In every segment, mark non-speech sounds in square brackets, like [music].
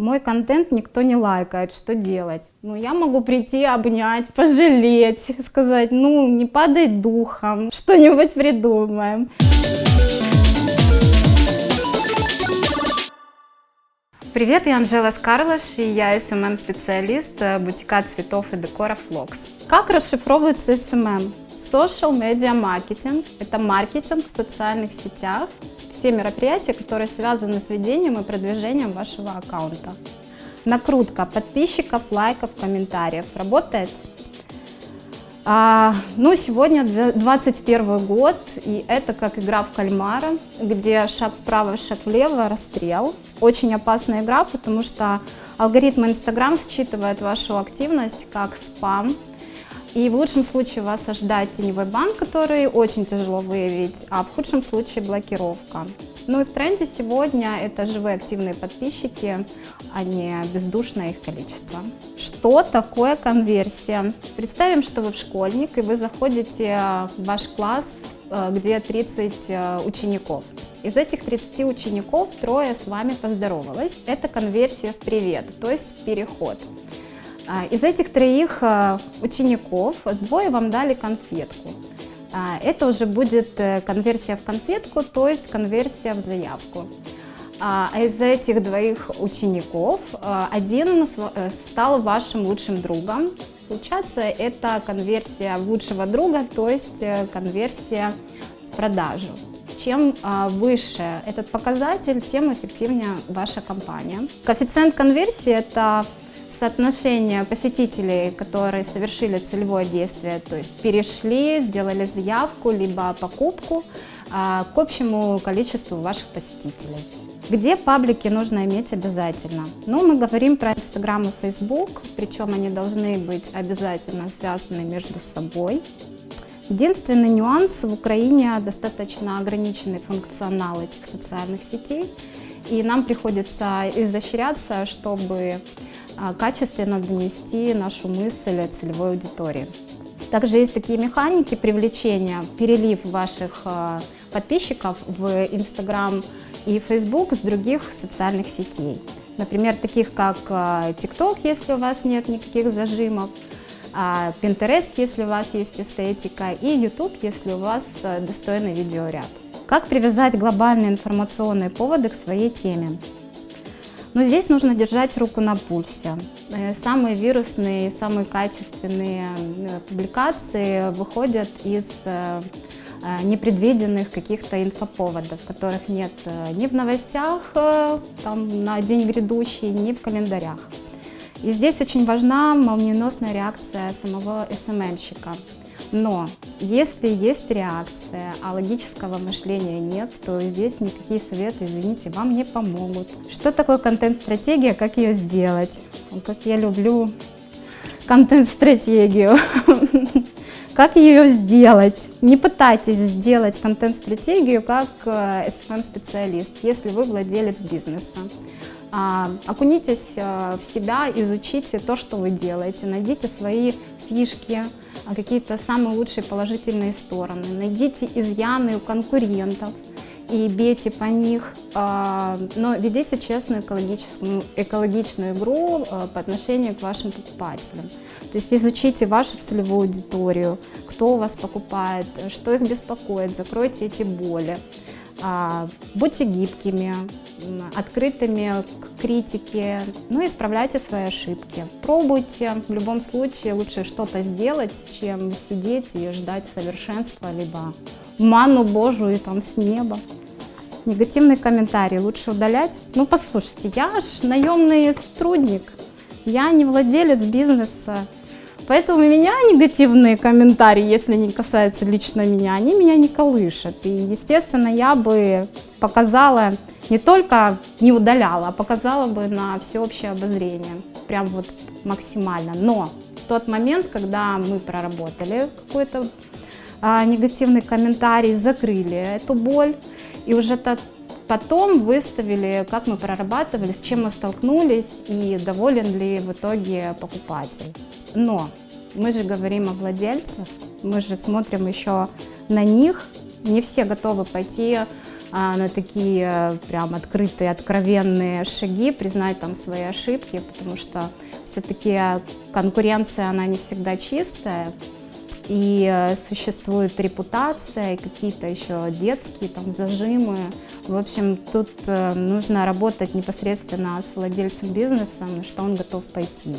Мой контент никто не лайкает, что делать? Ну, я могу прийти, обнять, пожалеть, [laughs] сказать, ну, не падай духом, [laughs] что-нибудь придумаем. Привет, я Анжела Скарлаш, и я SMM-специалист э, бутика цветов и декора Flux. Как расшифровывается SMM? Social Media Marketing – это маркетинг в социальных сетях, все мероприятия, которые связаны с ведением и продвижением вашего аккаунта. Накрутка подписчиков, лайков, комментариев. Работает? А, ну, сегодня 21 год, и это как игра в кальмара, где шаг вправо, шаг влево, расстрел. Очень опасная игра, потому что алгоритм Инстаграм считывает вашу активность как спам, и в лучшем случае вас ожидает теневой банк, который очень тяжело выявить, а в худшем случае блокировка. Ну и в тренде сегодня это живые активные подписчики, а не бездушное их количество. Что такое конверсия? Представим, что вы в школьник, и вы заходите в ваш класс, э, где 30 э, учеников. Из этих 30 учеников трое с вами поздоровалось. Это конверсия в привет, то есть в переход. А, из этих троих а, учеников двое вам дали конфетку. А, это уже будет э, конверсия в конфетку, то есть конверсия в заявку. А из этих двоих учеников один э, стал вашим лучшим другом. Получается, это конверсия лучшего друга, то есть э, конверсия в продажу. Чем выше этот показатель, тем эффективнее ваша компания. Коэффициент конверсии – это соотношение посетителей, которые совершили целевое действие, то есть перешли, сделали заявку, либо покупку а, к общему количеству ваших посетителей. Где паблики нужно иметь обязательно? Ну, мы говорим про Инстаграм и Фейсбук, причем они должны быть обязательно связаны между собой. Единственный нюанс, в Украине достаточно ограниченный функционал этих социальных сетей, и нам приходится изощряться, чтобы качественно донести нашу мысль целевой аудитории. Также есть такие механики привлечения, перелив ваших а, подписчиков в Instagram и Facebook с других социальных сетей. Например, таких как а, TikTok, если у вас нет никаких зажимов, Pinterest, если у вас есть эстетика, и YouTube, если у вас достойный видеоряд. Как привязать глобальные информационные поводы к своей теме? Но здесь нужно держать руку на пульсе. Э, самые вирусные, самые качественные э, публикации выходят из э, непредвиденных каких-то инфоповодов, которых нет ни в новостях там, на день грядущий, ни в календарях. И здесь очень важна молниеносная реакция самого СММщика. Но если есть реакция, а логического мышления нет, то здесь никакие советы, извините, вам не помогут. Что такое контент-стратегия, как ее сделать? Как я люблю контент-стратегию. [laughs] Как ее сделать? Не пытайтесь сделать контент-стратегию как SMM-специалист, э, если вы владелец бизнеса. А, окунитесь э, в себя, изучите то, что вы делаете, найдите свои фишки, какие-то самые лучшие положительные стороны. Найдите изъяны у конкурентов и бейте по них, а, но ведите честную экологическую, экологичную игру а, по отношению к вашим покупателям. То есть изучите вашу целевую аудиторию, кто у вас покупает, что их беспокоит, закройте эти боли. Будьте гибкими, открытыми к критике, ну и исправляйте свои ошибки. Пробуйте, в любом случае лучше что-то сделать, чем сидеть и ждать совершенства, либо ману Божию там с неба. Негативные комментарии лучше удалять. Ну, послушайте, я ж наемный сотрудник, я не владелец бизнеса, Поэтому меня негативные комментарии, если не касаются лично меня, они меня не колышат. И, естественно, я бы показала, не только не удаляла, а показала бы на всеобщее обозрение. Прям вот максимально. Но в тот момент, когда мы проработали какой-то а, негативный комментарий, закрыли эту боль, и уже тот Потом выставили, как мы прорабатывали, с чем мы столкнулись и доволен ли в итоге покупатель. Но мы же говорим о владельцах, мы же смотрим еще на них. Не все готовы пойти а, на такие э, прям открытые, откровенные шаги, признать там свои ошибки, потому что все-таки конкуренция, она не всегда чистая, и э, существует репутация, и какие-то еще детские там зажимы. В общем, тут э, нужно работать непосредственно с владельцем бизнеса, на что он готов пойти.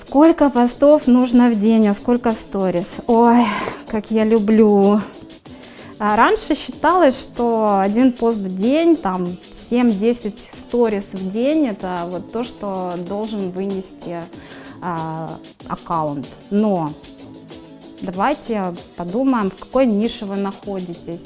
Сколько постов нужно в день, а сколько сторис? Ой, как я люблю. А раньше считалось, что один пост в день, там 7-10 сторис в день, это вот то, что должен вынести а, аккаунт. Но давайте подумаем, в какой нише вы находитесь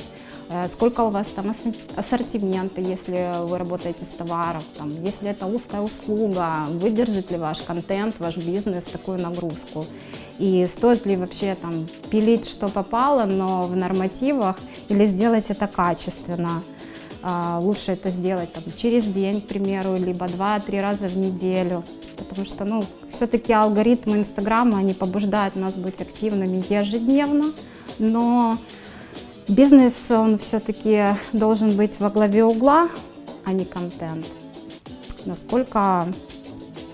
Э, сколько у вас там ассортимента, если вы работаете с товаром, там, если это узкая услуга, выдержит ли ваш контент, ваш бизнес такую нагрузку, и стоит ли вообще там пилить, что попало, но в нормативах, или сделать это качественно. А, лучше это сделать там, через день, к примеру, либо два-три раза в неделю, потому что, ну, все-таки алгоритмы Инстаграма, они побуждают нас быть активными ежедневно, но Бизнес, он все-таки должен быть во главе угла, а не контент. Насколько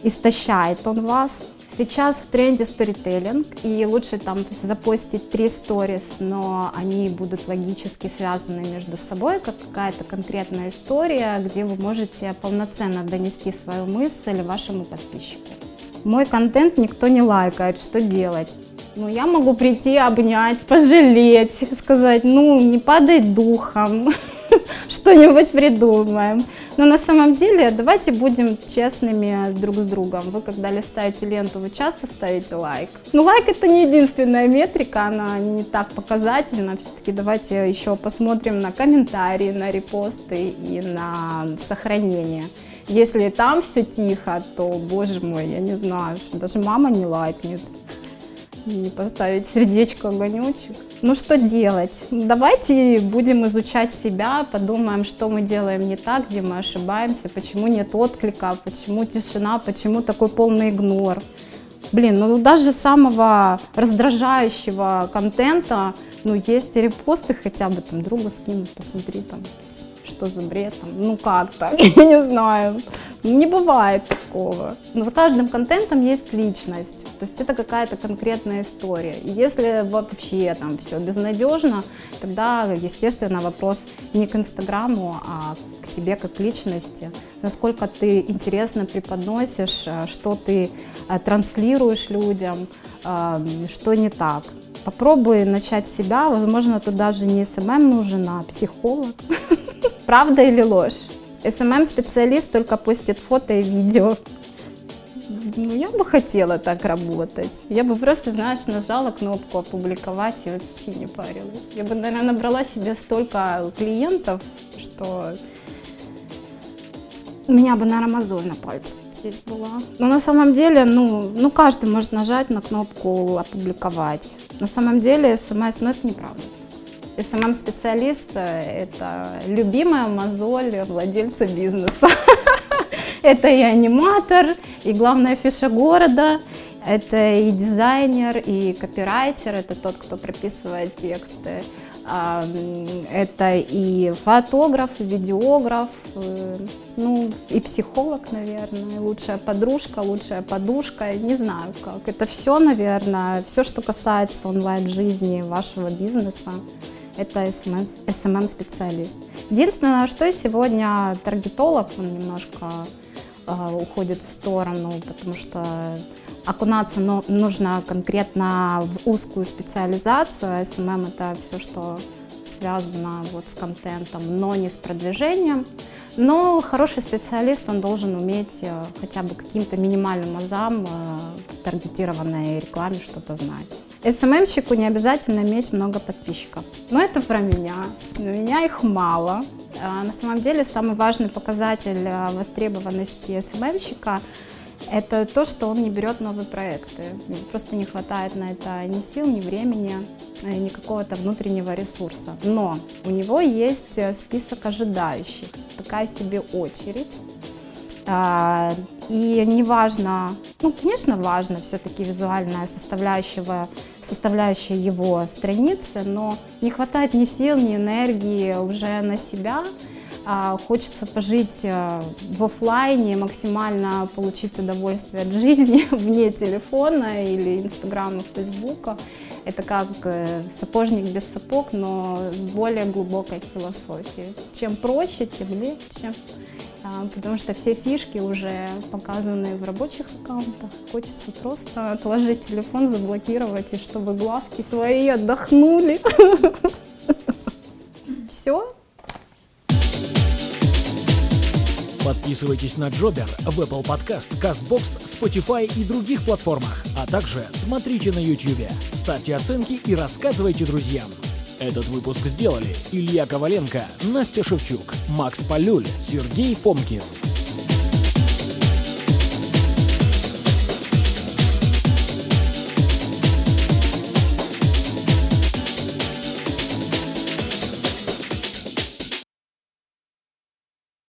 истощает он вас. Сейчас в тренде сторителлинг, и лучше там запостить три сторис, но они будут логически связаны между собой, как какая-то конкретная история, где вы можете полноценно донести свою мысль вашему подписчику. Мой контент никто не лайкает, что делать? Ну, я могу прийти, обнять, пожалеть, сказать, ну, не падай духом, [laughs] что-нибудь придумаем. Но на самом деле давайте будем честными друг с другом. Вы когда листаете ленту, вы часто ставите лайк. Ну лайк это не единственная метрика, она не так показательна. Все-таки давайте еще посмотрим на комментарии, на репосты и на сохранение. Если там все тихо, то, боже мой, я не знаю, даже мама не лайкнет не поставить сердечко, огонечек. Ну что делать? Давайте будем изучать себя, подумаем, что мы делаем не так, где мы ошибаемся, почему нет отклика, почему тишина, почему такой полный игнор. Блин, ну даже самого раздражающего контента, ну есть репосты хотя бы там другу скинуть, посмотри там, что за бред там, ну как так, [laughs] я не знаю. Не бывает такого. Но за каждым контентом есть личность. То есть это какая-то конкретная история. И если вообще там все безнадежно, тогда, естественно, вопрос не к Инстаграму, а к тебе как личности. Насколько ты интересно преподносишь, э, что ты э, транслируешь людям, э, что не так. Попробуй начать себя, возможно, тут даже не SMM нужен, а психолог. [laughs] Правда или ложь? SMM-специалист только постит фото и видео ну, я бы хотела так работать. Я бы просто, знаешь, нажала кнопку опубликовать и вообще не парилась. Я бы, наверное, набрала себе столько клиентов, что меня бы, наверное, мозоль на пальце здесь была. Но на самом деле, ну, ну, каждый может нажать на кнопку опубликовать. На самом деле, SMM, ну, это неправда. SMM-специалист – это любимая мозоль владельца бизнеса. [laughs] Это и аниматор, и главная афиша города, это и дизайнер, и копирайтер, это тот, кто прописывает тексты. Это и фотограф, и видеограф, э, ну и психолог, наверное, лучшая подружка, лучшая подушка, не знаю как. Это все, наверное, все, что касается онлайн-жизни вашего бизнеса это SMM-специалист. Единственное, что сегодня таргетолог, он немножко уходит в сторону, потому что окунаться но, нужно конкретно в узкую специализацию. SMM это все, что связано вот с контентом, но не с продвижением. Но хороший специалист, он должен уметь э, хотя бы каким-то минимальным азам э, в таргетированной рекламе что-то знать. СММщику не обязательно иметь много подписчиков. Но это про меня. У меня их мало. А на самом деле самый важный показатель э, востребованности СММщика это то, что он не берет новые проекты. Просто не хватает на это ни сил, ни времени, ни какого-то внутреннего ресурса. Но у него есть список ожидающих такая себе очередь. И неважно, ну, конечно, важно все-таки визуальная составляющая, составляющая его страницы, но не хватает ни сил, ни энергии уже на себя. А, хочется пожить э, в офлайне, максимально получить удовольствие от жизни [laughs] вне телефона или Инстаграма, Фейсбука. Это как э, сапожник без сапог, но с более глубокой философией. Чем проще, тем легче, потому что все фишки уже показаны в рабочих аккаунтах. Хочется просто отложить телефон, заблокировать, и чтобы глазки твои отдохнули. [laughs] Все, Подписывайтесь на Джобер в Apple Podcast, CastBox, Spotify и других платформах, а также смотрите на YouTube. Ставьте оценки и рассказывайте друзьям. Этот выпуск сделали Илья Коваленко, Настя Шевчук, Макс Полюль, Сергей Фомкин.